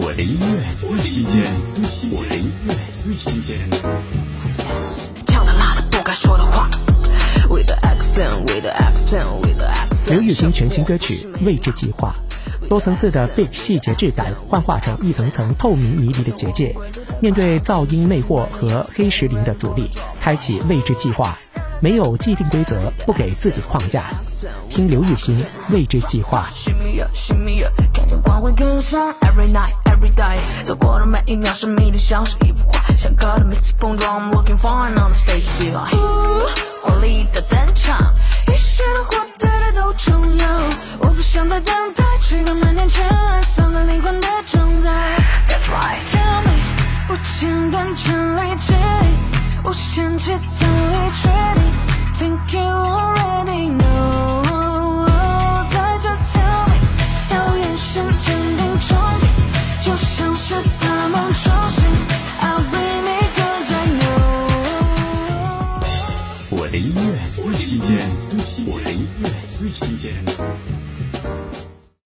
我的音乐最新鲜，我的音乐最新鲜。刘雨欣全新歌曲《未知计划》，多层次的 big 细节质感幻化成一层层透明迷离的结界。面对噪音魅惑和黑石林的阻力，开启未知计划。没有既定规则，不给自己框架。听刘雨欣《未知计划》。every day，走过的每一秒神秘的像是一幅画，像歌的每次碰撞，I'm looking fine on the stage be like，华丽的登场，一时的火对的都重要，我不想再等待，吹个满天尘埃，放个灵魂的重载，That's right，Tell me，无间断全力气，无限制造力吹。我的音乐最新鲜，我的音乐最新鲜。